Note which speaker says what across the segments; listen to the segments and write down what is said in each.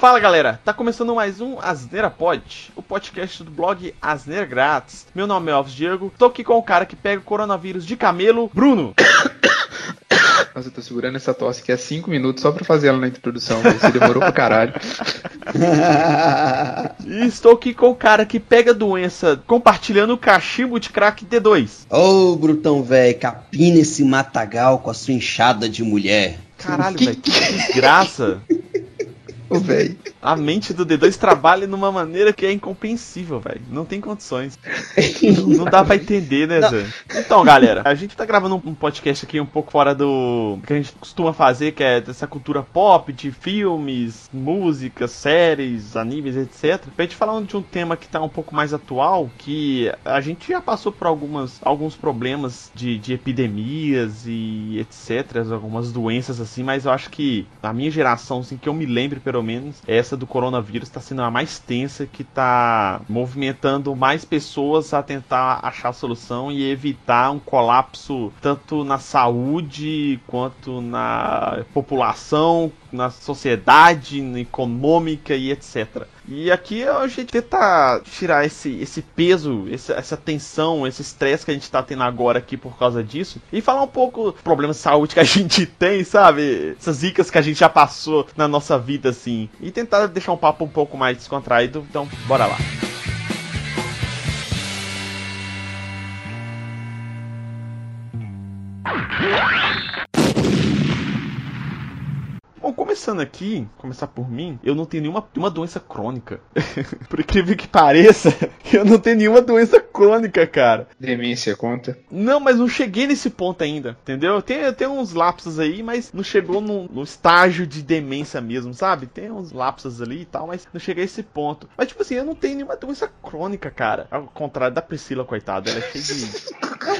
Speaker 1: Fala galera, tá começando mais um Asneira Pod, o podcast do blog Asneira Grátis. Meu nome é Alves Diego, tô aqui com o cara que pega o coronavírus de camelo, Bruno.
Speaker 2: Nossa, eu tô segurando essa tosse aqui há 5 minutos só pra fazer ela na introdução, você demorou pra caralho.
Speaker 1: e estou aqui com o cara que pega doença compartilhando o cachimbo de crack D2.
Speaker 3: Ô, Brutão velho, capina esse matagal com a sua enxada de mulher.
Speaker 1: Caralho, velho, que desgraça.
Speaker 2: Ô, velho.
Speaker 1: A mente do D2 trabalha numa maneira que é incompreensível, velho. Não tem condições. não, não, dá pra entender, né, Zé? Então, galera, a gente tá gravando um podcast aqui um pouco fora do que a gente costuma fazer, que é dessa cultura pop, de filmes, músicas, séries, animes, etc. Pra gente falar de um tema que tá um pouco mais atual, que a gente já passou por algumas, alguns problemas de, de epidemias e etc. Algumas doenças assim, mas eu acho que a minha geração, assim, que eu me lembro pelo menos, essa essa do coronavírus está sendo a mais tensa, que está movimentando mais pessoas a tentar achar solução e evitar um colapso tanto na saúde quanto na população, na sociedade econômica e etc. E aqui a gente tenta tirar esse, esse peso, esse, essa tensão, esse estresse que a gente está tendo agora aqui por causa disso. E falar um pouco dos problemas de saúde que a gente tem, sabe? Essas zicas que a gente já passou na nossa vida, assim. E tentar deixar um papo um pouco mais descontraído. Então, bora lá. Bom, começando aqui, começar por mim, eu não tenho nenhuma uma doença crônica. por incrível que pareça, eu não tenho nenhuma doença crônica, cara.
Speaker 2: Demência conta?
Speaker 1: Não, mas não cheguei nesse ponto ainda, entendeu? Tem, tem uns lapsos aí, mas não chegou no, no estágio de demência mesmo, sabe? Tem uns lapsos ali e tal, mas não cheguei a esse ponto. Mas, tipo assim, eu não tenho nenhuma doença crônica, cara. Ao contrário da Priscila, coitada, ela é cheia de.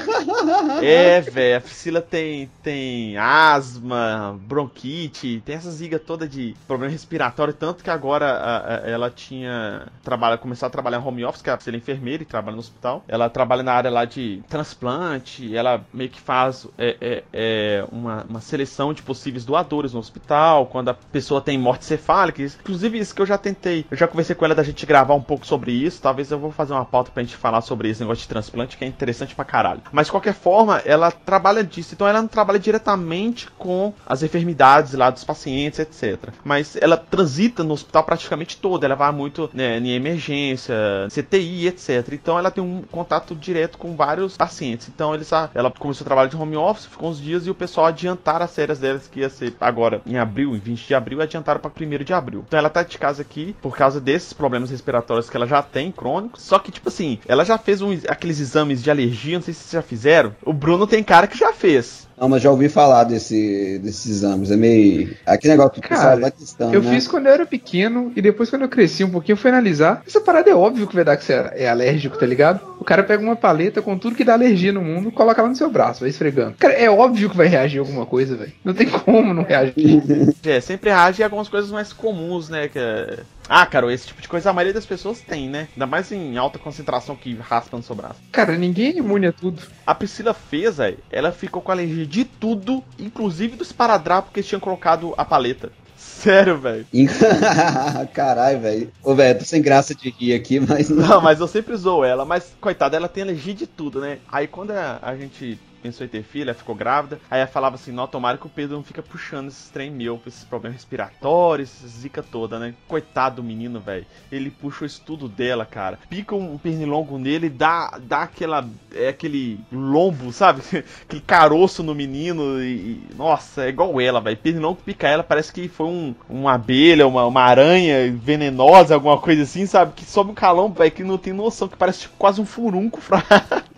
Speaker 1: é, velho, a Priscila tem, tem asma, bronquite, tem essa ziga toda de problema respiratório, tanto que agora a, a, ela tinha. Trabalha, começou a trabalhar em home office, que ela é enfermeira e trabalha no hospital. Ela trabalha na área lá de transplante, ela meio que faz é, é, é uma, uma, seleção de possíveis doadores no hospital, quando a pessoa tem morte cefálica. Inclusive, isso que eu já tentei. Eu já conversei com ela da gente gravar um pouco sobre isso. Talvez eu vou fazer uma pauta pra gente falar sobre esse negócio de transplante, que é interessante pra caralho. Mas de qualquer forma, ela trabalha disso. Então ela não trabalha diretamente com as enfermidades lá dos pacientes etc. Mas ela transita no hospital praticamente todo, ela vai muito né, em emergência, CTI, etc. Então ela tem um contato direto com vários pacientes. Então eles, ela começou a trabalhar de home office, ficou uns dias e o pessoal adiantaram as férias delas, que ia ser agora em abril, em 20 de abril, adiantaram para 1 de abril. Então ela tá de casa aqui por causa desses problemas respiratórios que ela já tem, crônicos. Só que, tipo assim, ela já fez um, aqueles exames de alergia, não sei se vocês já fizeram. O Bruno tem cara que já fez.
Speaker 3: Não, mas já ouvi falar desse, desses exames. É meio. Aquele negócio que
Speaker 2: Cara, vai testando. Eu né? fiz quando eu era pequeno e depois, quando eu cresci um pouquinho, fui analisar. Essa parada é óbvio que vai dar que você é alérgico, tá ligado? O cara pega uma paleta com tudo que dá alergia no mundo, coloca lá no seu braço, vai esfregando. Cara, é óbvio que vai reagir a alguma coisa, velho. Não tem como não reagir.
Speaker 1: é, sempre reage a algumas coisas mais comuns, né? Que é ah, cara, esse tipo de coisa a maioria das pessoas tem, né? Ainda mais em alta concentração que raspa no seu braço.
Speaker 2: Cara, ninguém é imune a tudo.
Speaker 1: A Priscila fez, aí, ela ficou com alergia de tudo, inclusive do esparadrapo que eles tinham colocado a paleta. Sério, velho.
Speaker 3: Caralho, velho. Ô, velho, tô sem graça de rir aqui, mas.
Speaker 1: Não, mas eu sempre usou ela. Mas, coitada, ela tem alergia de tudo, né? Aí quando a, a gente pensou em ter filha, ficou grávida. Aí ela falava assim: Não, tomara que o Pedro não fica puxando esses trem meu, esses problemas respiratórios, essa zica toda, né? Coitado do menino, velho. Ele puxa o estudo dela, cara. Pica um pernilongo nele, dá, dá aquela. É aquele lombo, sabe? aquele caroço no menino. E, nossa, é igual ela, velho. Pernilongo pica ela, parece que foi um, uma abelha, uma, uma aranha venenosa, alguma coisa assim, sabe? Que sobe um calão, velho, que não tem noção, que parece tipo, quase um furunco fra...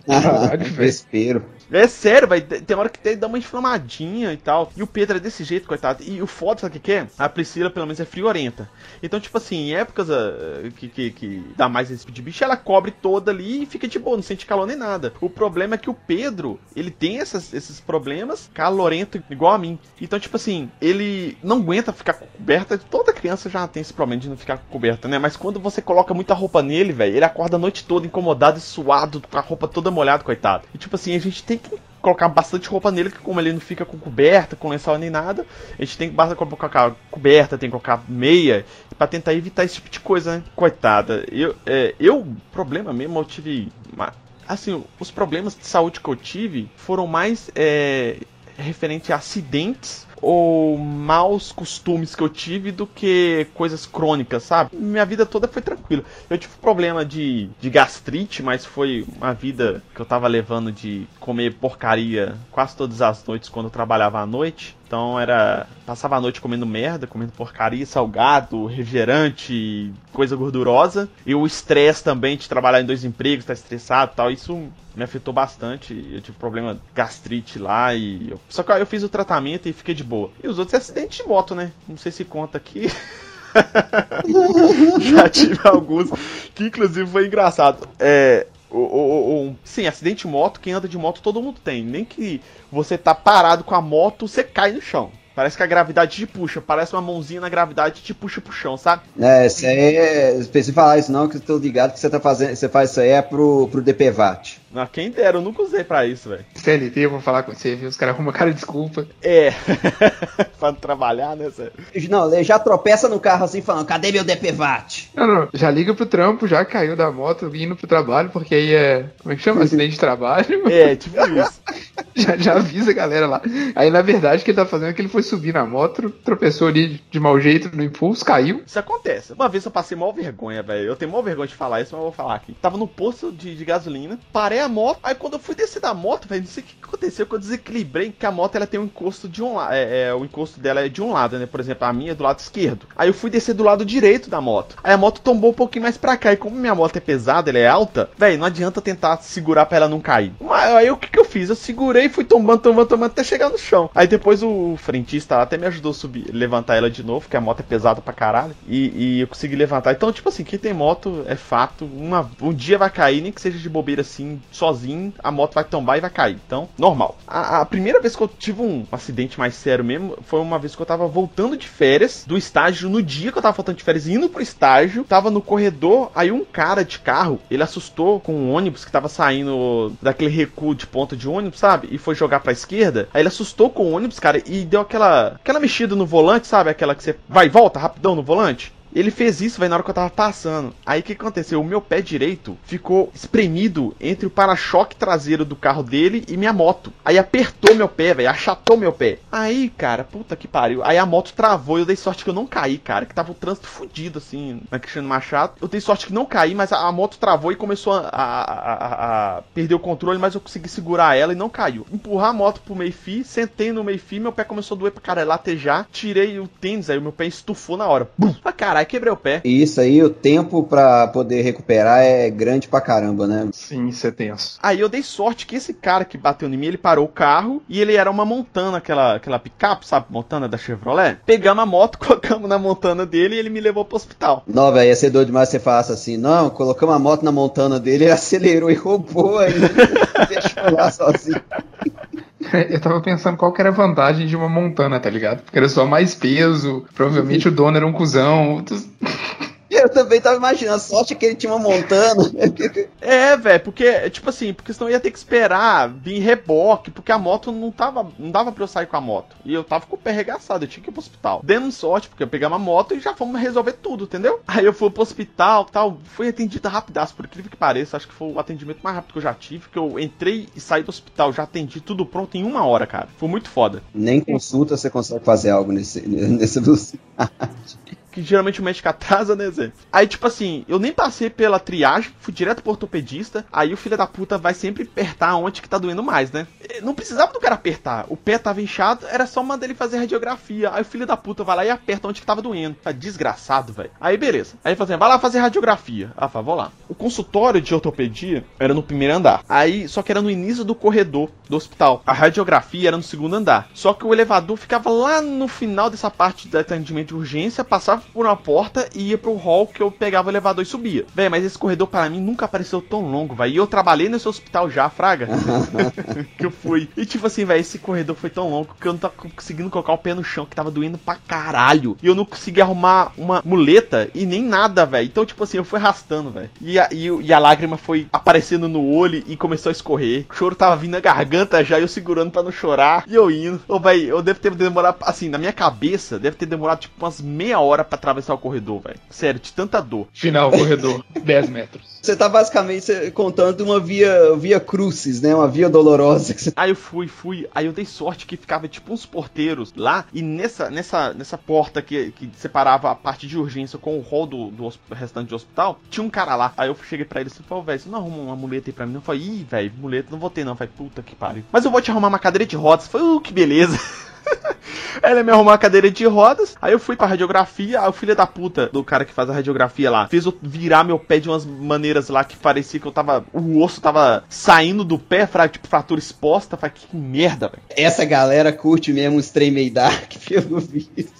Speaker 3: Ah, desespero.
Speaker 1: É sério, vai. Tem hora que tem, dá uma inflamadinha e tal. E o Pedro é desse jeito, coitado. E o foda, sabe o que, é? A Priscila, pelo menos, é friorenta. Então, tipo assim, em épocas uh, que, que, que, dá mais esse tipo de bicho, ela cobre toda ali e fica de boa, não sente calor nem nada. O problema é que o Pedro, ele tem essas, esses problemas calorento igual a mim. Então, tipo assim, ele não aguenta ficar coberta. Toda criança já tem esse problema de não ficar coberta, né? Mas quando você coloca muita roupa nele, velho, ele acorda a noite toda incomodado e suado, com a roupa toda molhada, coitado. E tipo assim, a gente tem colocar bastante roupa nele, que como ele não fica com coberta, com lençol nem nada, a gente tem que bastante colocar coberta, tem que colocar meia, para tentar evitar esse tipo de coisa, né? Coitada. Eu, é, eu problema mesmo, eu tive. Assim, os problemas de saúde que eu tive foram mais é, referente a acidentes ou maus costumes que eu tive do que coisas crônicas, sabe? Minha vida toda foi tranquila. Eu tive problema de, de gastrite, mas foi uma vida que eu tava levando de comer porcaria quase todas as noites quando eu trabalhava à noite. Então era. Passava a noite comendo merda, comendo porcaria, salgado, refrigerante, coisa gordurosa. E o estresse também de trabalhar em dois empregos, estar tá estressado tal. Isso me afetou bastante. Eu tive problema gastrite lá e. Eu... Só que eu fiz o tratamento e fiquei de boa. E os outros acidentes de moto, né? Não sei se conta aqui. Já tive alguns que inclusive foi engraçado. É, o, o, o, sim, acidente de moto, quem anda de moto todo mundo tem. Nem que você tá parado com a moto, você cai no chão. Parece que a gravidade te puxa, parece uma mãozinha na gravidade te puxa pro chão, sabe?
Speaker 3: É, isso aí é. Precisa falar isso não, que eu tô ligado que você tá fazendo. Você faz isso aí é pro, pro DPVAT.
Speaker 1: Não, quem dera, eu nunca usei pra isso, velho.
Speaker 2: CLT, eu vou falar com você, viu? Os caras arrumam cara de desculpa.
Speaker 1: É. pra não trabalhar, né,
Speaker 3: Zé? Não, ele já tropeça no carro assim, falando, cadê meu DPVAT?
Speaker 2: Não, não, já liga pro trampo, já caiu da moto, indo pro trabalho, porque aí é. Como é que chama? Acidente de trabalho.
Speaker 1: É, tipo isso.
Speaker 2: já, já avisa a galera lá. Aí, na verdade, o que ele tá fazendo é que ele foi subir na moto, tropeçou ali de mau jeito no impulso, caiu.
Speaker 1: Isso acontece. Uma vez eu passei mal vergonha, velho. Eu tenho mal vergonha de falar isso, mas eu vou falar aqui. Tava no posto de, de gasolina, parei a moto. Aí quando eu fui descer da moto, velho, não sei o que aconteceu, que eu desequilibrei, que a moto ela tem um encosto de um lado. É, é, o encosto dela é de um lado, né? Por exemplo, a minha é do lado esquerdo. Aí eu fui descer do lado direito da moto. Aí a moto tombou um pouquinho mais pra cá. E como minha moto é pesada, ela é alta, velho, não adianta tentar segurar pra ela não cair. Mas aí o que, que eu fiz? Eu segurei, fui tombando, tombando, tombando até chegar no chão. Aí depois o frentista até me ajudou a subir, levantar ela de novo, porque a moto é pesada pra caralho. E, e eu consegui levantar. Então, tipo assim, quem tem moto é fato. Uma, um dia vai cair, nem que seja de bobeira assim, sozinho, a moto vai tombar e vai cair. Então, normal. A, a, primeira vez que eu tive um acidente mais sério mesmo foi uma vez que eu tava voltando de férias do estágio. No dia que eu tava voltando de férias, indo pro estágio, tava no corredor. Aí um cara de carro, ele assustou com um ônibus que tava saindo daquele recuo de ponta de ônibus, sabe? E foi jogar pra esquerda. Aí ele assustou com o ônibus, cara, e deu aquela, aquela mexida no volante, sabe? Aquela que você vai e volta rapidão no volante. Ele fez isso, vai na hora que eu tava passando. Aí o que aconteceu? O meu pé direito ficou espremido entre o para-choque traseiro do carro dele e minha moto. Aí apertou meu pé, velho, achatou meu pé. Aí, cara, puta que pariu. Aí a moto travou e eu dei sorte que eu não caí, cara, que tava o trânsito fudido assim, na Cristiano Machado. Eu dei sorte que não caí, mas a, a moto travou e começou a, a, a, perder o controle, mas eu consegui segurar ela e não caiu. Empurrar a moto pro meio-fio, sentei no meio-fio, meu pé começou a doer pra cara, latejar, tirei o tênis, aí o meu pé estufou na hora. Bum! Ah, caralho, Aí quebrei o pé.
Speaker 3: E isso aí, o tempo para poder recuperar é grande pra caramba, né?
Speaker 2: Sim, isso é tenso.
Speaker 1: Aí eu dei sorte que esse cara que bateu em mim, ele parou o carro e ele era uma montana, aquela, aquela picape, sabe? Montana da Chevrolet. Pegamos a moto, colocamos na montana dele e ele me levou pro hospital.
Speaker 3: Não, velho, ia ser doido demais você falasse assim, não, colocamos a moto na montana dele, ele acelerou e roubou aí. Deixou lá sozinho.
Speaker 2: Eu tava pensando qual que era a vantagem de uma montana, tá ligado? Porque era só mais peso, provavelmente o dono era um cuzão.
Speaker 3: Eu também tava imaginando, sorte que ele tinha uma montana.
Speaker 1: é, velho, porque, tipo assim, porque senão ia ter que esperar vir reboque, porque a moto não tava. Não dava pra eu sair com a moto. E eu tava com o pé arregaçado, eu tinha que ir pro hospital. Demos sorte, porque eu peguei uma moto e já fomos resolver tudo, entendeu? Aí eu fui pro hospital tal, fui atendida rapidaço, por incrível que pareça, acho que foi o atendimento mais rápido que eu já tive, que eu entrei e saí do hospital, já atendi tudo pronto em uma hora, cara. Foi muito foda.
Speaker 3: Nem consulta você consegue fazer algo nesse, nessa velocidade
Speaker 1: que geralmente o médico atrasa, né, Zé? Aí, tipo assim, eu nem passei pela triagem, fui direto pro ortopedista, aí o filho da puta vai sempre apertar onde que tá doendo mais, né? Não precisava do cara apertar, o pé tava inchado, era só mandar ele fazer radiografia. Aí o filho da puta vai lá e aperta onde que tava doendo. Tá desgraçado, velho. Aí beleza. Aí fazendo, vai lá fazer radiografia. Ah, fala, vou lá. O consultório de ortopedia era no primeiro andar. Aí, só que era no início do corredor do hospital. A radiografia era no segundo andar. Só que o elevador ficava lá no final dessa parte do atendimento de urgência, passava por uma porta e ia pro hall que eu pegava o elevador e subia. Véi, mas esse corredor para mim nunca apareceu tão longo, velho. E eu trabalhei nesse hospital já, Fraga. que eu fui. E tipo assim, velho, esse corredor foi tão longo que eu não tava conseguindo colocar o pé no chão, que tava doendo pra caralho. E eu não consegui arrumar uma muleta e nem nada, velho. Então, tipo assim, eu fui arrastando, velho. E e, e, a lágrima foi aparecendo no olho e começou a escorrer. O choro tava vindo na garganta já, eu segurando pra não chorar. E eu indo. Ô, velho, eu devo ter demorado, assim, na minha cabeça, deve ter demorado tipo umas meia hora pra atravessar o corredor, velho. Sério, de tanta dor.
Speaker 2: Final, corredor, 10 metros.
Speaker 3: Você tá basicamente contando uma via, via crucis, né? Uma via dolorosa.
Speaker 1: Aí eu fui, fui. Aí eu dei sorte que ficava tipo uns porteiros lá. E nessa, nessa, nessa porta que, que separava a parte de urgência com o hall do, do restante do hospital, tinha um cara lá. Aí eu cheguei pra ele e falei, velho, você não arruma uma muleta aí pra mim? Eu falei, ih, velho, muleta não vou ter não. Falei, puta que pariu. Mas eu vou te arrumar uma cadeira de rodas. Foi, uh, que beleza. Ela me arrumou uma cadeira de rodas. Aí eu fui pra radiografia. Aí o filho da puta do cara que faz a radiografia lá fez eu virar meu pé de umas maneiras lá que parecia que eu tava. O osso tava saindo do pé, fra, tipo fratura exposta. Falei, que merda, velho.
Speaker 3: Essa galera curte mesmo os trem meio dark, pelo visto.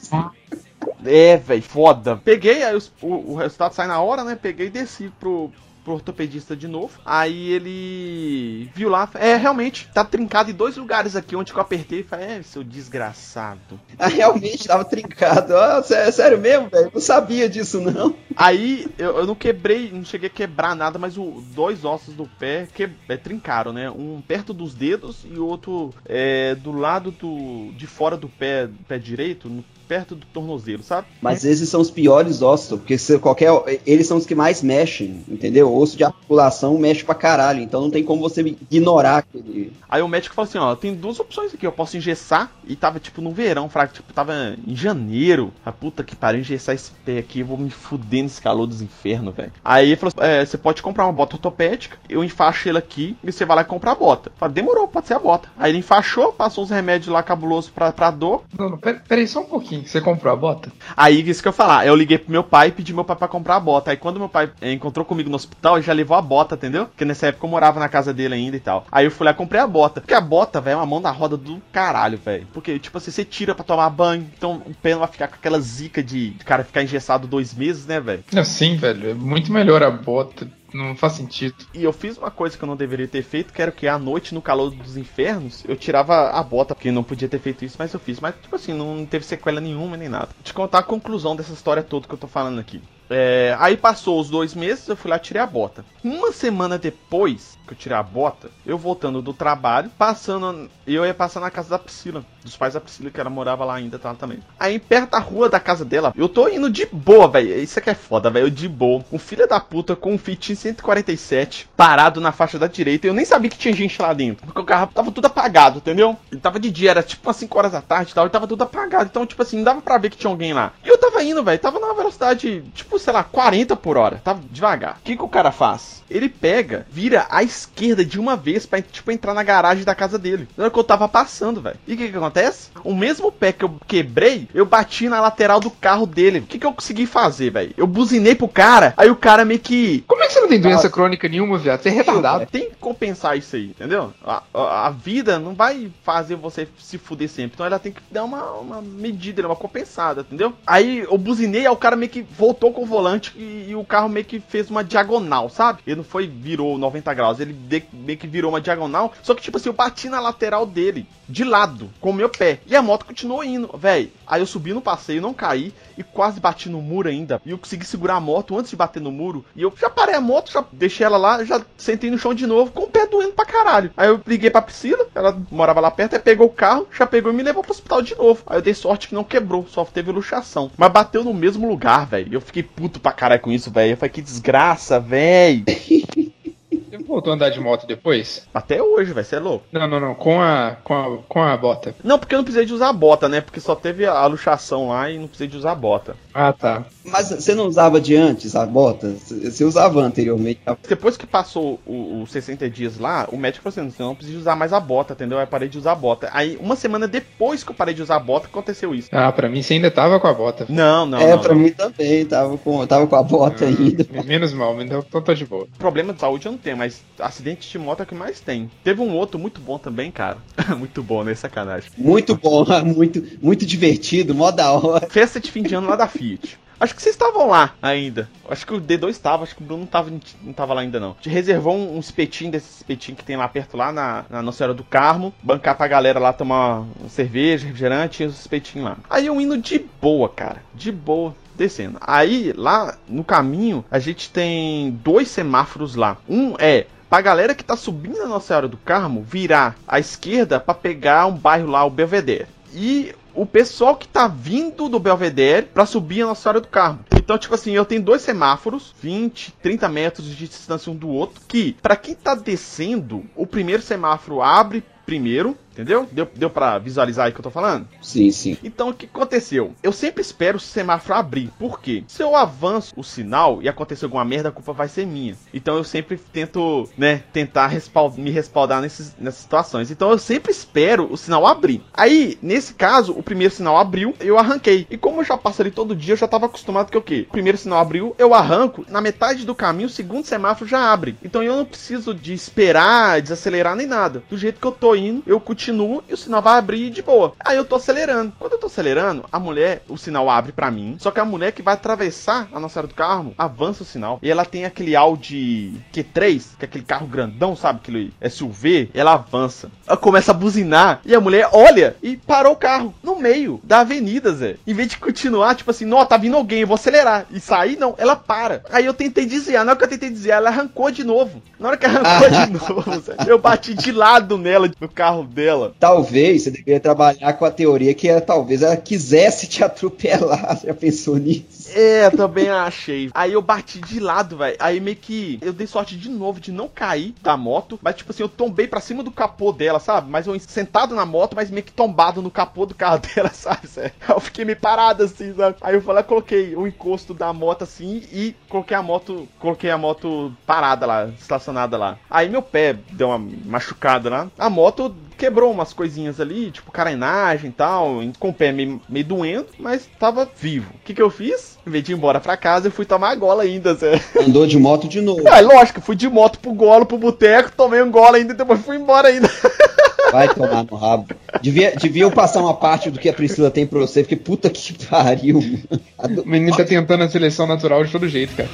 Speaker 1: É, velho, foda. Peguei, aí os, o, o, resultado sai na hora, né? Peguei e desci pro, pro ortopedista de novo. Aí ele viu lá, é, realmente, tá trincado em dois lugares aqui onde eu apertei e falei, é, seu desgraçado.
Speaker 3: Ah, realmente tava trincado. Ah, sério mesmo, velho? Não sabia disso, não.
Speaker 1: Aí eu, eu, não quebrei, não cheguei a quebrar nada, mas os dois ossos do pé que, é, trincaram, né? Um perto dos dedos e outro é, do lado do, de fora do pé, pé direito, no perto do tornozelo, sabe?
Speaker 3: Mas esses são os piores ossos, porque se qualquer. Eles são os que mais mexem, entendeu? O osso de articulação mexe pra caralho, então não tem como você ignorar aquele.
Speaker 1: Aí o médico falou assim: ó, tem duas opções aqui, eu posso engessar, e tava tipo no verão, fraco, tipo, tava em janeiro. A puta que pariu, engessar esse pé aqui, eu vou me fuder nesse calor dos infernos, velho. Aí ele falou assim: é, você pode comprar uma bota ortopédica, eu enfaixo ele aqui, e você vai lá e comprar a bota. Falei, demorou, pode ser a bota. Aí ele enfaixou, passou uns remédios lá cabulosos pra, pra dor.
Speaker 2: Não, não, peraí, só um pouquinho. Você comprou a bota?
Speaker 1: Aí, isso que eu falar. Eu liguei pro meu pai e pedi meu pai pra comprar a bota. Aí, quando meu pai eh, encontrou comigo no hospital, ele já levou a bota, entendeu? Porque nessa época eu morava na casa dele ainda e tal. Aí eu fui lá e comprei a bota. Porque a bota, velho, é uma mão na roda do caralho, velho. Porque, tipo assim, você tira pra tomar banho, então o pé não vai ficar com aquela zica de, de cara ficar engessado dois meses, né, velho?
Speaker 2: Sim, velho. É muito melhor a bota não faz sentido.
Speaker 1: E eu fiz uma coisa que eu não deveria ter feito, que era que à noite, no calor dos infernos, eu tirava a bota, porque não podia ter feito isso, mas eu fiz. Mas, tipo assim, não teve sequela nenhuma nem nada. Vou te contar a conclusão dessa história toda que eu tô falando aqui. É, aí passou os dois meses, eu fui lá e tirei a bota. Uma semana depois que eu tirei a bota, eu voltando do trabalho, passando. Eu ia passar na casa da Priscila, dos pais da Priscila, que ela morava lá ainda tá, também. Aí perto da rua da casa dela, eu tô indo de boa, velho. Isso aqui é foda, velho. De boa. Um filho da puta com um Fit 147 parado na faixa da direita. Eu nem sabia que tinha gente lá dentro. Porque o carro tava tudo apagado, entendeu? Ele tava de dia, era tipo umas 5 horas da tarde e tal. E tava tudo apagado. Então, tipo assim, não dava pra ver que tinha alguém lá. E indo, velho. Tava numa velocidade, tipo, sei lá, 40 por hora. Tava devagar. O que, que o cara faz? Ele pega, vira à esquerda de uma vez pra, tipo, entrar na garagem da casa dele. Na hora que eu tava passando, velho. E o que, que acontece? O mesmo pé que eu quebrei, eu bati na lateral do carro dele. O que, que eu consegui fazer, velho? Eu buzinei pro cara, aí o cara meio que.
Speaker 2: Como é que você não tem doença crônica nenhuma, viado? Você é retardado.
Speaker 1: Tem que compensar isso aí, entendeu? A, a, a, vida não vai fazer você se fuder sempre. Então ela tem que dar uma, uma medida, uma compensada, entendeu? Aí eu buzinei, aí o cara meio que voltou com o volante e, e o carro meio que fez uma diagonal, sabe? Ele não foi, virou 90 graus, ele de, meio que virou uma diagonal. Só que, tipo assim, eu bati na lateral dele, de lado, com o meu pé. E a moto continuou indo, velho. Aí eu subi no passeio, não caí e quase bati no muro ainda. E eu consegui segurar a moto antes de bater no muro. E eu já parei a moto, já deixei ela lá, já sentei no chão de novo, com o pé doendo pra caralho. Aí eu liguei pra Priscila, ela morava lá perto, aí pegou o carro, já pegou e me levou pro hospital de novo. Aí eu dei sorte que não quebrou, só teve luxação. Mas bateu no mesmo lugar, velho. Eu fiquei puto pra caralho com isso, velho. Eu falei, que desgraça, velho.
Speaker 2: Você voltou a andar de moto depois?
Speaker 1: Até hoje, vai ser louco.
Speaker 2: Não, não, não. Com a, com a, com a bota.
Speaker 1: Não, porque eu não precisei de usar a bota, né? Porque só teve a luxação lá e não precisei de usar a bota.
Speaker 2: Ah, tá.
Speaker 3: Mas você não usava de antes a bota? Você usava anteriormente?
Speaker 1: Depois que passou os 60 dias lá, o médico falou assim: você não precisa usar mais a bota, entendeu? Aí parei de usar a bota. Aí, uma semana depois que eu parei de usar a bota, aconteceu isso.
Speaker 2: Ah, pra mim você ainda tava com a bota.
Speaker 1: Não, não.
Speaker 3: É,
Speaker 1: não,
Speaker 3: pra
Speaker 1: não.
Speaker 3: mim também. Tava com, tava com a bota
Speaker 2: Ah,
Speaker 3: ainda.
Speaker 2: Menos mal, então tô, tô de boa.
Speaker 1: Problema de saúde eu não tenho, mas acidente de moto é o que mais tem. Teve um outro muito bom também, cara. muito bom, né? Sacanagem.
Speaker 3: Muito bom, muito, muito divertido, mó da hora.
Speaker 1: Festa de fim de ano lá da Fiat. Acho que vocês estavam lá ainda. Acho que o D2 estava, acho que o Bruno não tava, não tava lá ainda não. A gente reservou um, um espetinho desse espetinho que tem lá perto, lá na, na Nossa Senhora do Carmo. Bancar pra galera lá tomar uma cerveja, refrigerante e os espetinhos lá. Aí eu indo de boa, cara. De boa descendo. Aí, lá no caminho, a gente tem dois semáforos lá. Um é pra galera que tá subindo a Nossa Senhora do Carmo virar à esquerda para pegar um bairro lá, o Belvedere. E o pessoal que tá vindo do Belvedere para subir a Nossa Senhora do Carmo. Então, tipo assim, eu tenho dois semáforos, 20, 30 metros de distância um do outro, que, para quem tá descendo, o primeiro semáforo abre primeiro, entendeu? Deu, deu pra visualizar aí o que eu tô falando?
Speaker 3: Sim, sim.
Speaker 1: Então o que aconteceu? Eu sempre espero o semáforo abrir. Por quê? Se eu avanço o sinal e acontecer alguma merda, a culpa vai ser minha. Então eu sempre tento, né, tentar me respaldar nesses, nessas situações. Então eu sempre espero o sinal abrir. Aí, nesse caso, o primeiro sinal abriu, eu arranquei. E como eu já passo ali todo dia, eu já tava acostumado que o quê? O primeiro sinal abriu, eu arranco, na metade do caminho, o segundo semáforo já abre. Então eu não preciso de esperar, desacelerar nem nada. Do jeito que eu tô indo, eu continuo e o sinal vai abrir de boa. Aí eu tô acelerando. Quando eu tô acelerando, a mulher, o sinal abre para mim. Só que a mulher que vai atravessar a nossa área do carro, avança o sinal. E ela tem aquele Audi Q3, que é aquele carro grandão, sabe? Aquele SUV. Ela avança. Ela começa a buzinar. E a mulher olha e parou o carro no meio da avenida, Zé. Em vez de continuar, tipo assim, não, tá vindo alguém, eu vou acelerar. E sair, não, ela para. Aí eu tentei desviar. Na hora que eu tentei desviar, ela arrancou de novo. Na hora que arrancou de novo, Zé, eu bati de lado nela, no carro dela.
Speaker 3: Talvez você deveria trabalhar com a teoria que ela, talvez ela quisesse te atropelar. Já pensou nisso?
Speaker 1: É, também achei. Aí eu bati de lado, velho. Aí meio que eu dei sorte de novo de não cair da moto. Mas, tipo assim, eu tombei pra cima do capô dela, sabe? Mas eu sentado na moto, mas meio que tombado no capô do carro dela, sabe? Aí eu fiquei meio parado assim, sabe? Aí eu falei, coloquei o encosto da moto assim e coloquei a moto. Coloquei a moto parada lá, estacionada lá. Aí meu pé deu uma machucada lá. A moto quebrou umas coisinhas ali, tipo carenagem e tal, com o pé meio, meio doendo, mas tava vivo. O que que eu fiz? Em vez de ir embora pra casa, eu fui tomar a gola ainda, Zé.
Speaker 3: Andou de moto de novo.
Speaker 1: Ah, lógico, fui de moto pro golo, pro boteco, tomei um gola ainda e depois fui embora ainda.
Speaker 3: Vai tomar no rabo. Devia, devia eu passar uma parte do que a Priscila tem pra você, porque puta que pariu.
Speaker 2: O menino tá tentando a seleção natural de todo jeito, cara.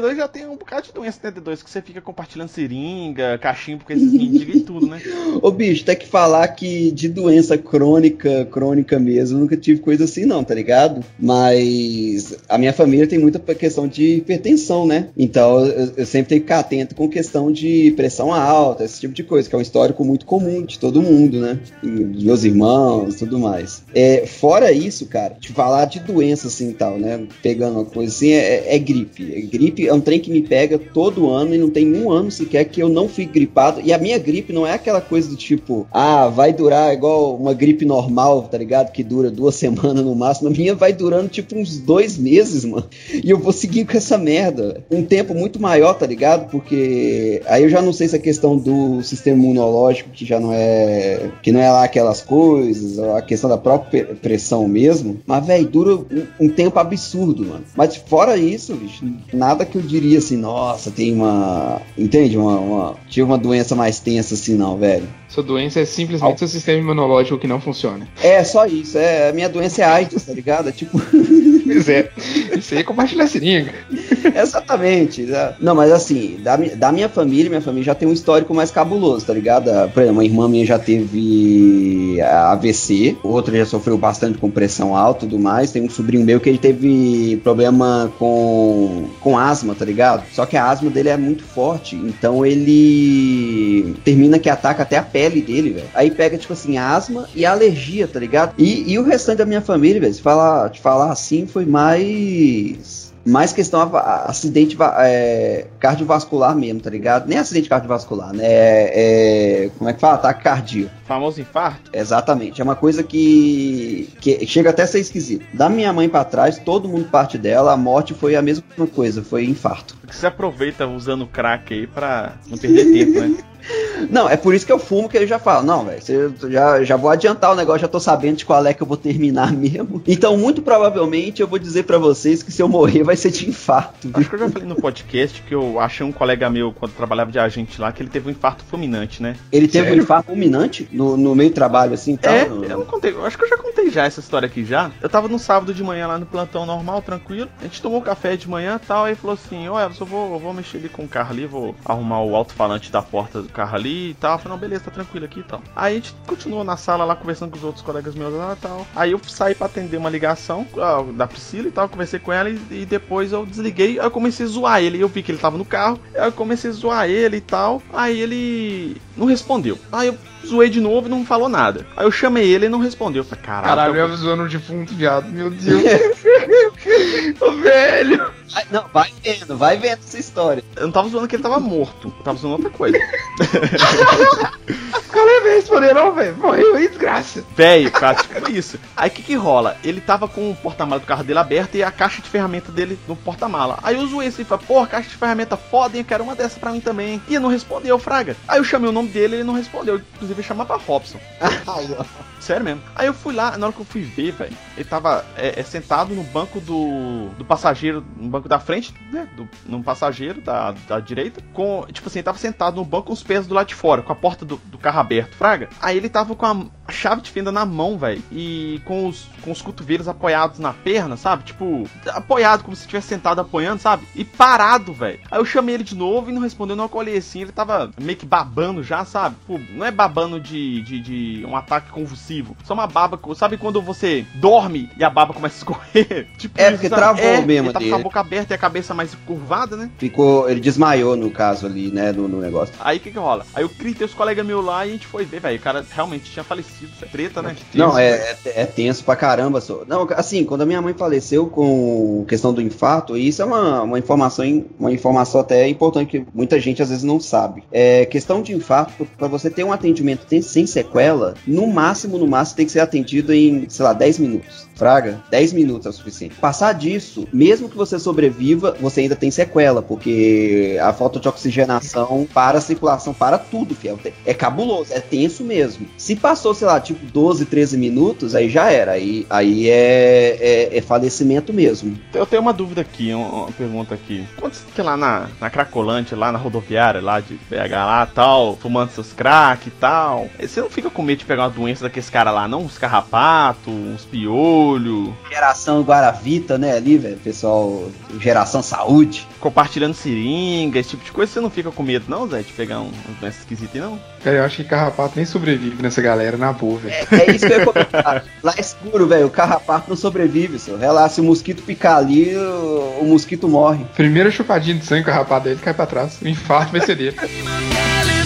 Speaker 1: D2 já tem um bocado de doença né, D2, que você fica compartilhando seringa, cachimbo com esses mendigos e tudo, né?
Speaker 3: Ô bicho, tem que falar que de doença crônica, crônica mesmo, nunca tive coisa assim não, tá ligado? Mas a minha família tem muita questão de hipertensão, né? Então eu, eu sempre tenho que ficar atento com questão de pressão alta, esse tipo de coisa, que é um histórico muito comum de todo mundo, né? E meus irmãos, tudo mais. É, fora isso, cara, te falar de doença assim e tal, né? Pegando uma coisa assim, é, é gripe. É gripe é um trem que me pega todo ano e não tem um ano sequer que eu não fique gripado. E a minha gripe não é aquela coisa do tipo, ah, vai durar igual uma gripe normal, tá ligado? Que dura duas semanas no máximo. A minha vai durando tipo uns dois meses, mano. E eu vou seguir com essa merda. Um tempo muito maior, tá ligado? Porque aí eu já não sei se a questão do sistema imunológico, que já não é. que não é lá aquelas coisas, a questão da própria pressão mesmo. Mas, velho, dura um, um tempo absurdo, mano. Mas fora isso, bicho, nada que eu diria assim, nossa, tem uma. Entende? Uma, uma, tive uma doença mais tensa assim, não, velho.
Speaker 2: Sua doença é simplesmente seu sistema imunológico que não funciona.
Speaker 3: É, só isso. É, a minha doença é AIDS, tá ligado? É tipo.
Speaker 2: Pois é. Isso aí é compartilhar seringa.
Speaker 3: Exatamente. né? Não, mas assim, da, da minha família, minha família já tem um histórico mais cabuloso, tá ligado? Ah, Por exemplo, uma irmã minha já teve AVC, outra já sofreu bastante com pressão alta e tudo mais. Tem um sobrinho meu que ele teve problema com, com asma, tá ligado? Só que a asma dele é muito forte, então ele termina que ataca até a pele dele, velho. Aí pega, tipo assim, asma e alergia, tá ligado? E, e o restante da minha família, velho, se falar, te falar assim, foi mais. Mais questão acidente é, cardiovascular mesmo, tá ligado? Nem acidente cardiovascular, né? É, é- como é que fala? Ataque cardíaco.
Speaker 1: Famoso infarto.
Speaker 3: Exatamente. É uma coisa que, que chega até a ser esquisito. Da minha mãe pra trás, todo mundo parte dela, a morte foi a mesma coisa, foi infarto.
Speaker 1: Você aproveita usando crack aí pra não perder tempo, né?
Speaker 3: Não, é por isso que eu fumo que eu já falo. Não, velho, já, já vou adiantar o negócio, já tô sabendo de qual é que eu vou terminar mesmo. Então, muito provavelmente, eu vou dizer para vocês que se eu morrer vai ser de infarto.
Speaker 1: Viu? Acho que eu já falei no podcast que eu achei um colega meu, quando trabalhava de agente lá, que ele teve um infarto fulminante, né?
Speaker 3: Ele teve Sério? um infarto fulminante no, no meio do trabalho, assim,
Speaker 1: tal? É, eu não contei. Eu acho que eu já contei já essa história aqui já. Eu tava no sábado de manhã lá no plantão normal, tranquilo. A gente tomou café de manhã e tal, aí falou assim, olha, eu só vou, vou mexer ali com o carro ali, vou arrumar o alto-falante da porta carro ali e tal. Eu falei, não, beleza, tá tranquilo aqui e tal. Aí a gente continuou na sala lá conversando com os outros colegas meus lá e tal. Aí eu saí pra atender uma ligação da Priscila e tal, conversei com ela e, e, depois eu desliguei. Aí eu comecei a zoar ele. Eu vi que ele tava no carro, aí eu comecei a zoar ele e tal. Aí ele não respondeu. Aí eu zoei de novo e não falou nada. Aí eu chamei ele e não respondeu. Eu falei, caralho.
Speaker 2: Caralho, eu zoando o defunto, viado. Meu Deus. Ô, velho.
Speaker 3: Não, vai vendo, vai vendo essa história.
Speaker 1: Eu não tava zoando que ele tava morto. Eu tava zoando outra coisa.
Speaker 2: Qual a responder, não, velho? Morreu aí, desgraça.
Speaker 1: Velho, tipo isso. Aí o que que rola? Ele tava com o porta-mala do carro dele aberto e a caixa de ferramenta dele no porta-mala. Aí eu zoei assim, falei, porra, caixa de ferramenta foda, hein? Eu quero uma dessa pra mim também. E ele não respondeu, Fraga. Aí eu chamei o nome dele e ele não respondeu. Inclusive, chamar pra Robson. Sério mesmo. Aí eu fui lá, na hora que eu fui ver, velho, ele tava é, é, sentado no banco do, do passageiro, no banco da frente, né? Do, no passageiro da, da direita, com, tipo assim, ele tava sentado no banco com os pés do lado de fora, com a porta do, do carro aberto, fraga. Aí ele tava com a, chave de fenda na mão, velho, e com os, com os cotovelos apoiados na perna, sabe? Tipo, apoiado, como se estivesse sentado apoiando, sabe? E parado, velho. Aí eu chamei ele de novo e não respondeu, não acolhei assim, ele tava meio que babando já, sabe? Pô, não é babando de, de, de um ataque convulsivo, só uma baba, sabe quando você dorme e a baba começa a escorrer?
Speaker 3: tipo, é, porque sabe? travou é, mesmo
Speaker 1: ele tava dele. com a boca aberta e a cabeça mais curvada, né?
Speaker 3: Ficou, ele desmaiou no caso ali, né, no, no negócio.
Speaker 1: Aí o que que rola? Aí eu gritei os colegas meus lá e a gente foi ver, velho, o cara realmente tinha falecido, é treta, né?
Speaker 3: Não, é, é, é, tenso pra caramba, só. Não, assim, quando a minha mãe faleceu com questão do infarto, isso é uma, uma informação, uma informação até importante que muita gente às vezes não sabe. É questão de infarto, para você ter um atendimento sem sequela, no máximo, no máximo tem que ser atendido em, sei lá, 10 minutos. Fraga, 10 minutos é o suficiente. Passar disso, mesmo que você sobreviva, você ainda tem sequela, porque a falta de oxigenação para a circulação, para tudo, fiel. É cabuloso, é tenso mesmo. Se passou, sei lá, tipo 12, 13 minutos, aí já era. Aí, aí é, é, é falecimento mesmo.
Speaker 1: Eu tenho uma dúvida aqui, uma pergunta aqui. Quando você fica lá na, na Cracolante, lá na rodoviária, lá de BH lá tal, fumando seus crack e tal, você não fica com medo de pegar uma doença daqueles caras lá, não? Uns carrapatos, uns piolhos
Speaker 3: Geração Guaravita, né, ali, velho. Pessoal, geração saúde.
Speaker 1: Compartilhando seringa, esse tipo de coisa, você não fica com medo, não, Zé, de pegar um, um doença esquisita, não?
Speaker 2: Cara, eu acho que carrapato nem sobrevive nessa galera, na boa, velho.
Speaker 3: É, é, isso que eu ia comentar. Lá é escuro, velho. O carrapato não sobrevive, só. Relaxa, se o mosquito picar ali, o, o mosquito morre.
Speaker 2: Primeira chupadinha de sangue, o carrapato dele cai pra trás. O infarto vai ser dele.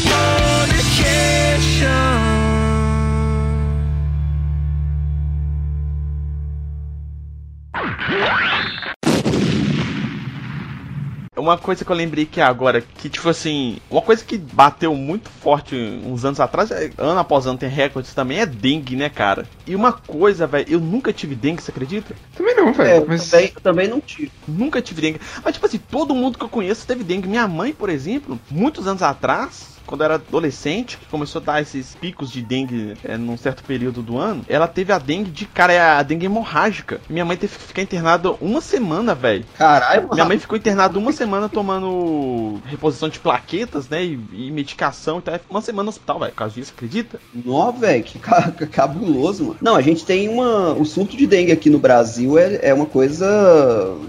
Speaker 1: Uma coisa que eu lembrei que agora, que tipo assim, uma coisa que bateu muito forte uns anos atrás, é, ano após ano tem recordes também, é dengue, né, cara? E uma coisa, velho, eu nunca tive dengue, você acredita?
Speaker 2: Também não, velho. É,
Speaker 3: mas... também, também não tive.
Speaker 1: Nunca tive dengue. Mas tipo assim, todo mundo que eu conheço teve dengue. Minha mãe, por exemplo, muitos anos atrás, quando era adolescente, que começou a dar esses picos de dengue é, num certo período do ano, ela teve a dengue de cara, é a dengue hemorrágica. Minha mãe teve que ficar internada uma semana, velho.
Speaker 3: Caralho,
Speaker 1: Minha mãe ficou internada uma semana tomando reposição de plaquetas, né? E, e medicação. Então, uma semana no hospital, velho. Por causa disso, acredita?
Speaker 3: Nó, velho, que cabuloso, mano. Não, a gente tem uma. O surto de dengue aqui no Brasil é, é uma coisa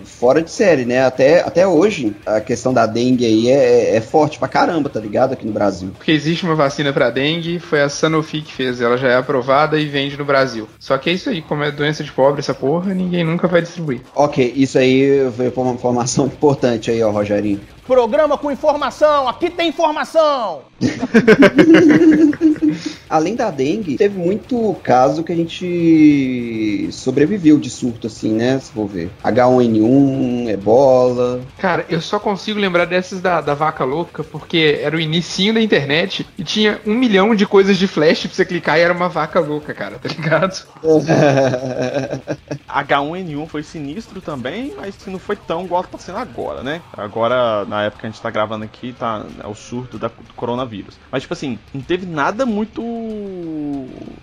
Speaker 3: fora de série, né? Até, até hoje, a questão da dengue aí é, é forte pra caramba, tá ligado? Aqui no Brasil. Brasil.
Speaker 2: Porque existe uma vacina para dengue, foi a Sanofi que fez, ela já é aprovada e vende no Brasil. Só que é isso aí, como é doença de pobre essa porra, ninguém nunca vai distribuir.
Speaker 3: Ok, isso aí foi uma informação importante aí, ó, Rogerinho.
Speaker 4: Programa com informação, aqui tem informação!
Speaker 3: Além da dengue, teve muito caso que a gente sobreviveu de surto, assim, né? Se for ver. H1N1, ebola.
Speaker 2: Cara, eu só consigo lembrar dessas da, da vaca louca, porque era o inicinho da internet e tinha um milhão de coisas de flash pra você clicar e era uma vaca louca, cara, tá ligado?
Speaker 1: H1N1 foi sinistro também, mas não foi tão igual tá sendo agora, né? Agora, Na época que a gente tá gravando aqui, tá é o surto da, do coronavírus. Mas, tipo assim, não teve nada muito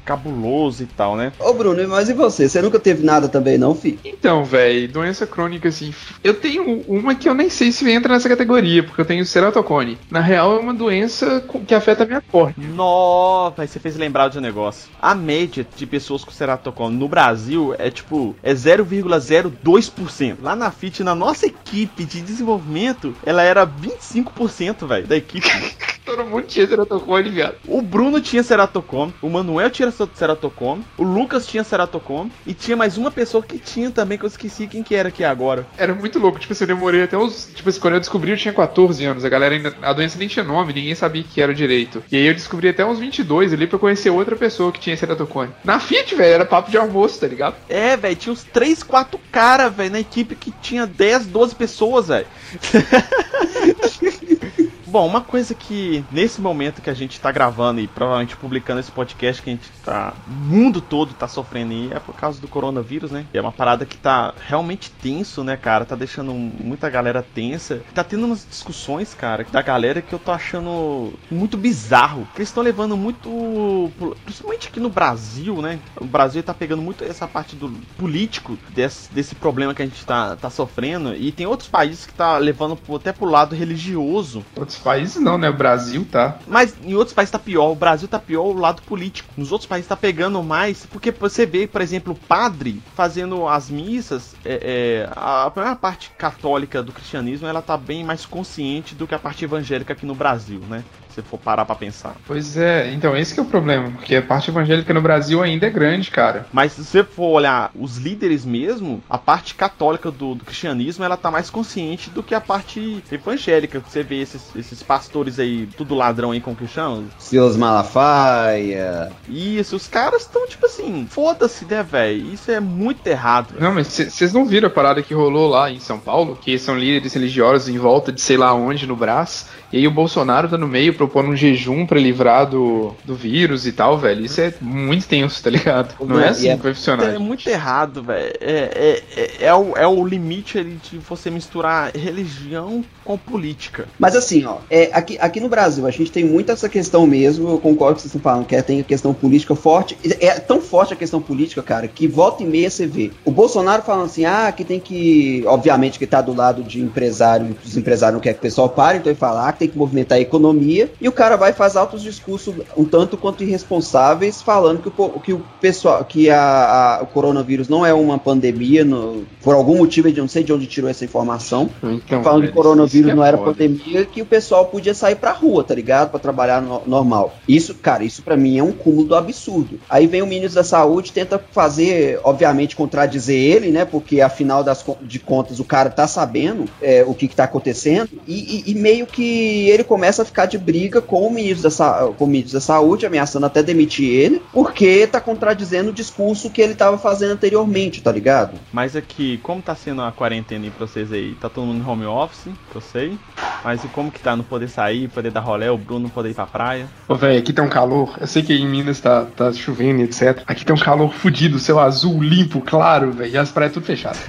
Speaker 1: cabuloso e tal, né?
Speaker 3: Ô, Bruno, mas e você? Você nunca teve nada também, não, fi?
Speaker 2: Então, velho, doença crônica, assim. Eu tenho uma que eu nem sei se entra nessa categoria, porque eu tenho ceratocone. Na real, é uma doença que afeta a minha córnea.
Speaker 1: Nossa, você fez lembrar de um negócio. A média de pessoas com ceratocone no Brasil é tipo, é 0,02%. Lá na FIT, na nossa equipe de desenvolvimento, ela era 25%, velho, da equipe.
Speaker 2: Todo mundo tinha ceratocone, viado.
Speaker 1: O Bruno tinha ceratocone, o Manuel tinha ceratocone, o Lucas tinha ceratocone e tinha mais uma pessoa que tinha também, que eu esqueci quem que era aqui agora.
Speaker 2: Era muito louco, tipo assim, eu demorei até os. Tipo assim, quando eu descobri, eu tinha 14 anos. A galera ainda. A doença nem tinha nome, ninguém sabia que era direito. E aí eu descobri até uns 22 ali pra conhecer outra pessoa que tinha ceratocone. Na FIT, velho, era papo de almoço, tá ligado?
Speaker 1: É, velho, tinha uns 3, 4 caras, velho, na equipe que tinha 10, 12 pessoas, velho. Bom, uma coisa que nesse momento que a gente tá gravando e provavelmente publicando esse podcast que a gente tá. O mundo todo tá sofrendo aí é por causa do coronavírus, né? E é uma parada que tá realmente tenso, né, cara? Tá deixando muita galera tensa. Tá tendo umas discussões, cara, da galera que eu tô achando muito bizarro. Que eles estão levando muito. Principalmente aqui no Brasil, né? O Brasil tá pegando muito essa parte do político desse, desse problema que a gente tá, tá sofrendo. E tem outros países que tá levando até pro lado religioso.
Speaker 2: Outros países não, né? O Brasil tá.
Speaker 1: Mas em outros países tá pior. O Brasil tá pior o lado político. Nos outros países tá pegando mais. Porque você vê, por exemplo, o padre fazendo as missas. É, é, a primeira parte católica do cristianismo ela tá bem mais consciente do que a parte evangélica aqui no Brasil, né? Se for parar pra pensar.
Speaker 2: Pois é, então esse é o problema, porque a parte evangélica no Brasil ainda é grande, cara.
Speaker 1: Mas se você for olhar os líderes mesmo, a parte católica do, do cristianismo, ela tá mais consciente do que a parte evangélica. Você vê esses, esses pastores aí, tudo ladrão aí com cristãos.
Speaker 3: Silas Malafaia.
Speaker 1: Isso, os caras estão tipo assim, foda-se, né, velho? Isso é muito errado. Véio.
Speaker 2: Não, mas vocês não viram a parada que rolou lá em São Paulo? Que são líderes religiosos em volta de sei lá onde no Brás e aí o Bolsonaro tá no meio propondo um jejum pra livrar do, do vírus e tal, velho. Isso é muito tenso, tá ligado? Não, é assim é, que vai funcionar.
Speaker 1: É muito errado, velho. É, é, é, é, o, é o limite ali de você misturar religião com política.
Speaker 3: Mas assim, ó, é, aqui, aqui no Brasil a gente tem muito essa questão mesmo, eu concordo com o que vocês estão falando, que é, tem a questão política forte. É tão forte a questão política, cara, que volta e meia você vê. O Bolsonaro falando assim, ah, que tem que. Obviamente que tá do lado de empresário, os empresários não querem que o pessoal pare, então ele fala, ah, tem que movimentar a economia, e o cara vai fazer altos discursos um tanto quanto irresponsáveis, falando que o, que o pessoal, que a, a o coronavírus não é uma pandemia, no, por algum motivo, eu não sei de onde tirou essa informação, então, falando que o coronavírus é não era foda. pandemia, que o pessoal podia sair pra rua, tá ligado? Pra trabalhar no, normal. Isso, cara, isso para mim é um cúmulo do absurdo. Aí vem o ministro da Saúde, tenta fazer, obviamente, contradizer ele, né? Porque afinal das, de contas o cara tá sabendo é, o que, que tá acontecendo, e, e, e meio que ele começa a ficar de briga com o ministro da, com o ministro da Saúde, ameaçando até demitir ele, porque tá contradizendo o discurso que ele tava fazendo anteriormente, tá ligado?
Speaker 1: Mas aqui, como tá sendo a quarentena aí pra vocês aí? Tá todo mundo em home office, que eu sei. Mas e como que tá? Não poder sair, poder dar rolé, o Bruno não poder ir pra praia?
Speaker 2: Ô, velho, aqui tá um calor. Eu sei que em Minas tá, tá chovendo e etc. Aqui tá um calor fudido, céu azul, limpo, claro, velho. E as praias tudo fechadas.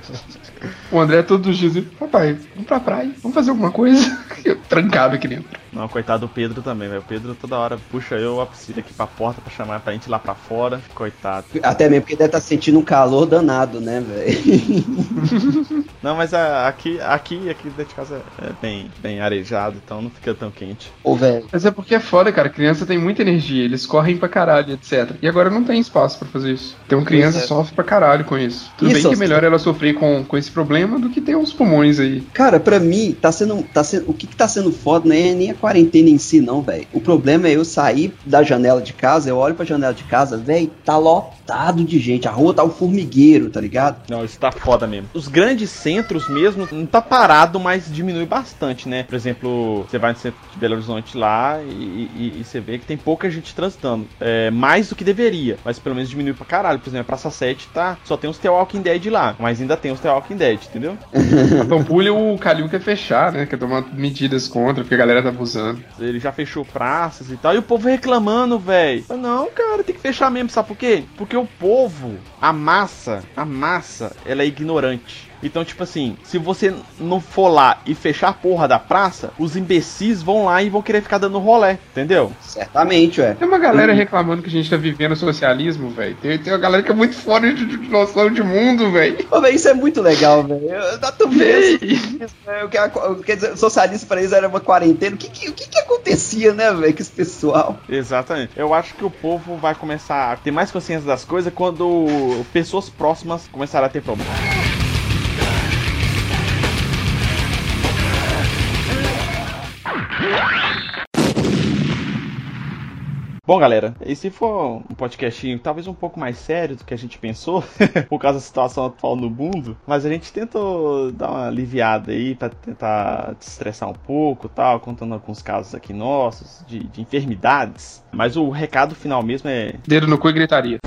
Speaker 2: o André todos os dias, papai, vamos pra praia, vamos fazer alguma coisa. Eu trancado aqui dentro.
Speaker 1: Não, coitado do Pedro também, velho. O Pedro toda hora puxa eu a piscina aqui pra porta pra chamar pra gente ir lá pra fora. Coitado.
Speaker 3: Até mesmo porque deve estar tá sentindo um calor danado, né, velho?
Speaker 1: não, mas a, aqui, aqui, aqui dentro de casa é, bem, bem arejado, então não fica tão quente.
Speaker 3: Ô, velho.
Speaker 2: Mas é porque é foda, cara. Criança tem muita energia, eles correm pra caralho, etc. E agora não tem espaço pra fazer isso. Então criança é. sofre pra caralho com isso. Tudo isso, bem que é melhor ela sofrer com, com esse problema do que ter uns pulmões aí.
Speaker 3: Cara, pra mim, tá sendo. Tá sendo o que, que tá sendo foda não é nem a quarentena em si, não, velho. O problema é eu sair da janela de casa, eu olho pra janela de casa, velho, tá lotado de gente. A rua tá um formigueiro, tá ligado?
Speaker 1: Não, isso tá foda mesmo. Os grandes centros mesmo não tá parado, mas diminui bastante, né? Por exemplo, você vai no centro de Belo Horizonte lá e, e, e você vê que tem pouca gente transitando. É, mais do que deveria, mas pelo menos diminui pra caralho. Por exemplo, a Praça 7 tá, só tem os The Walking Dead lá, mas ainda tem os The Walking Dead, entendeu?
Speaker 2: a Pampulha, o Calil quer fechar, né? Quer tomar medidas contra, porque a galera tá abusando.
Speaker 1: Ele já fechou praças e tal. E o povo reclamando, velho. Não, cara, tem que fechar mesmo, sabe por quê? Porque o povo, a massa, a massa, ela é ignorante. Então, tipo assim, se você não for lá e fechar a porra da praça, os imbecis vão lá e vão querer ficar dando rolé, entendeu?
Speaker 3: Certamente, ué.
Speaker 2: Tem uma galera reclamando que a gente tá vivendo socialismo, velho. Tem, tem uma galera que é muito fora de, de noção de mundo, velho.
Speaker 3: Ô, velho, isso é muito legal, velho. Dá tu vê isso? O que a- Quer dizer, socialista pra eles era uma quarentena. O que, que, o que, que acontecia, né, velho, com esse pessoal?
Speaker 1: Exatamente. Eu acho que o povo vai começar a ter mais consciência das coisas quando pessoas próximas começarem a ter problema. Bom, galera, esse foi um podcastinho talvez um pouco mais sério do que a gente pensou, por causa da situação atual no mundo, mas a gente tentou dar uma aliviada aí pra tentar desestressar um pouco tal, contando alguns casos aqui nossos de, de enfermidades. Mas o recado final mesmo é
Speaker 2: Dedo no cu e gritaria.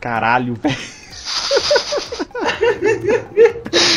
Speaker 1: caralho, velho.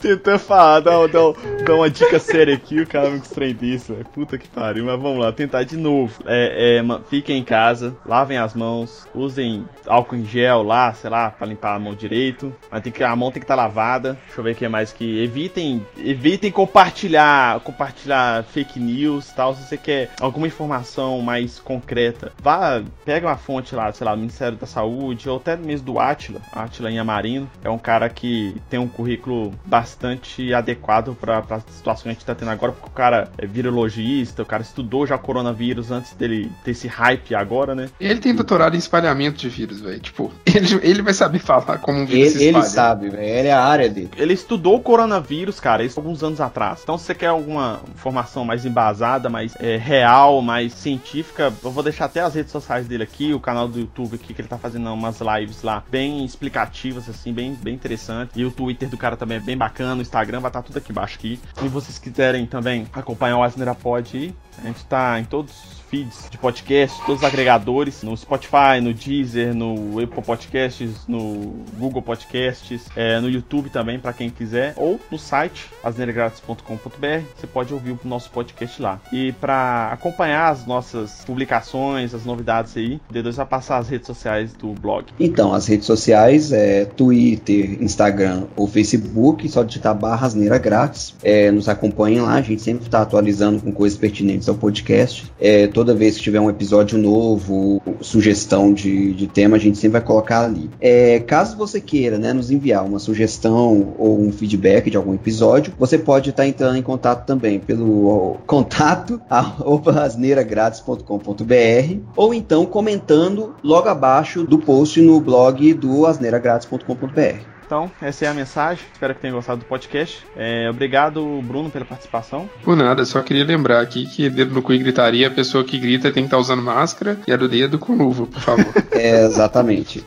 Speaker 1: Tentando falar, dar, dar, dar uma dica séria aqui, o cara me velho. Puta que pariu, mas vamos lá, tentar de novo. É, é, fiquem em casa, lavem as mãos, usem álcool em gel lá, sei lá, pra limpar a mão direito. Mas tem que, a mão tem que estar lavada. Deixa eu ver o que mais que. Evitem, evitem compartilhar, compartilhar fake news tal. Se você quer alguma informação mais concreta, vá, pega uma fonte lá, sei lá, do Ministério da Saúde, ou até mesmo do Atila, Atila Inhamarino. É um cara que tem um currículo bastante adequado para a situação que a gente tá tendo agora, porque o cara é virologista, o cara estudou já coronavírus antes dele ter esse hype agora, né?
Speaker 2: Ele tem doutorado em espalhamento de vírus, velho. Tipo, ele, ele vai saber falar como um vírus se
Speaker 3: Ele, ele
Speaker 2: espalha.
Speaker 3: sabe, velho. Ele é a área dele.
Speaker 1: Ele estudou o coronavírus, cara, isso alguns anos atrás. Então, se você quer alguma informação mais embasada, mais é, real, mais científica, eu vou deixar até as redes sociais dele aqui, o canal do YouTube aqui, que ele tá fazendo umas lives lá bem explicativas, assim, bem, bem interessante. E o Twitter do cara também é bem bacana, o Instagram vai estar tudo aqui embaixo aqui. Se vocês quiserem também acompanhar o Asneira Pod aí, a gente tá em todos os feeds de podcast, todos os agregadores, no Spotify, no Deezer, no Apple Podcasts, no Google Podcasts, é, no YouTube também, para quem quiser, ou no site asneiregratis.com.br, você pode ouvir o nosso podcast lá. E para acompanhar as nossas publicações, as novidades aí, o D2 vai passar as redes sociais do blog.
Speaker 3: Então, as redes sociais é Twitter, Instagram ou Facebook, só digitar barra asneira grátis. É, nos acompanhem lá, a gente sempre está atualizando com coisas pertinentes ao podcast. É, toda vez que tiver um episódio novo, sugestão de, de tema, a gente sempre vai colocar ali. É, caso você queira né, nos enviar uma sugestão ou um feedback de algum episódio, você pode estar entrando em contato também pelo contato asneiragratis.com.br ou então comentando logo abaixo do post no blog do asneiragratis.com.br.
Speaker 1: Então, essa é a mensagem. Espero que tenham gostado do podcast. É, obrigado, Bruno, pela participação.
Speaker 2: Por nada, só queria lembrar aqui que dedo no cu e gritaria, a pessoa que grita tem que estar usando máscara e a do dedo com luva, por favor.
Speaker 3: É, exatamente.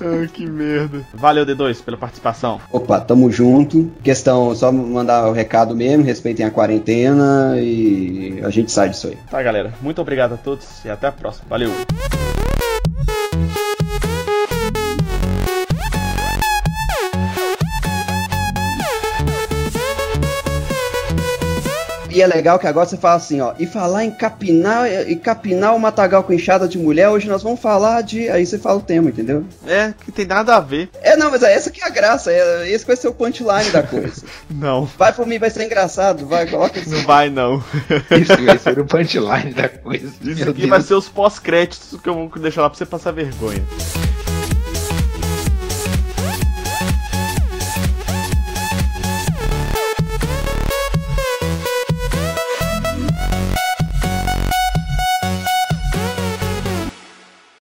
Speaker 1: Ai, que merda. Valeu, D2, pela participação.
Speaker 3: Opa, tamo junto. Questão, só mandar o recado mesmo, respeitem a quarentena e a gente sai disso aí.
Speaker 1: Tá, galera. Muito obrigado a todos e até a próxima. Valeu.
Speaker 3: E é legal que agora você fala assim, ó, e falar em capinar, e capinar o matagal com enxada de mulher, hoje nós vamos falar de. Aí você fala o tema, entendeu?
Speaker 1: É, que tem nada a ver.
Speaker 3: É, não, mas é essa que é a graça, é, esse vai ser o punchline da coisa.
Speaker 1: Não.
Speaker 3: Vai por mim, vai ser engraçado, vai, coloca
Speaker 1: Não vai, não.
Speaker 2: Isso vai ser o punchline da coisa.
Speaker 1: Isso aqui vai
Speaker 2: Deus.
Speaker 1: ser os pós-créditos que eu vou deixar lá pra você passar vergonha.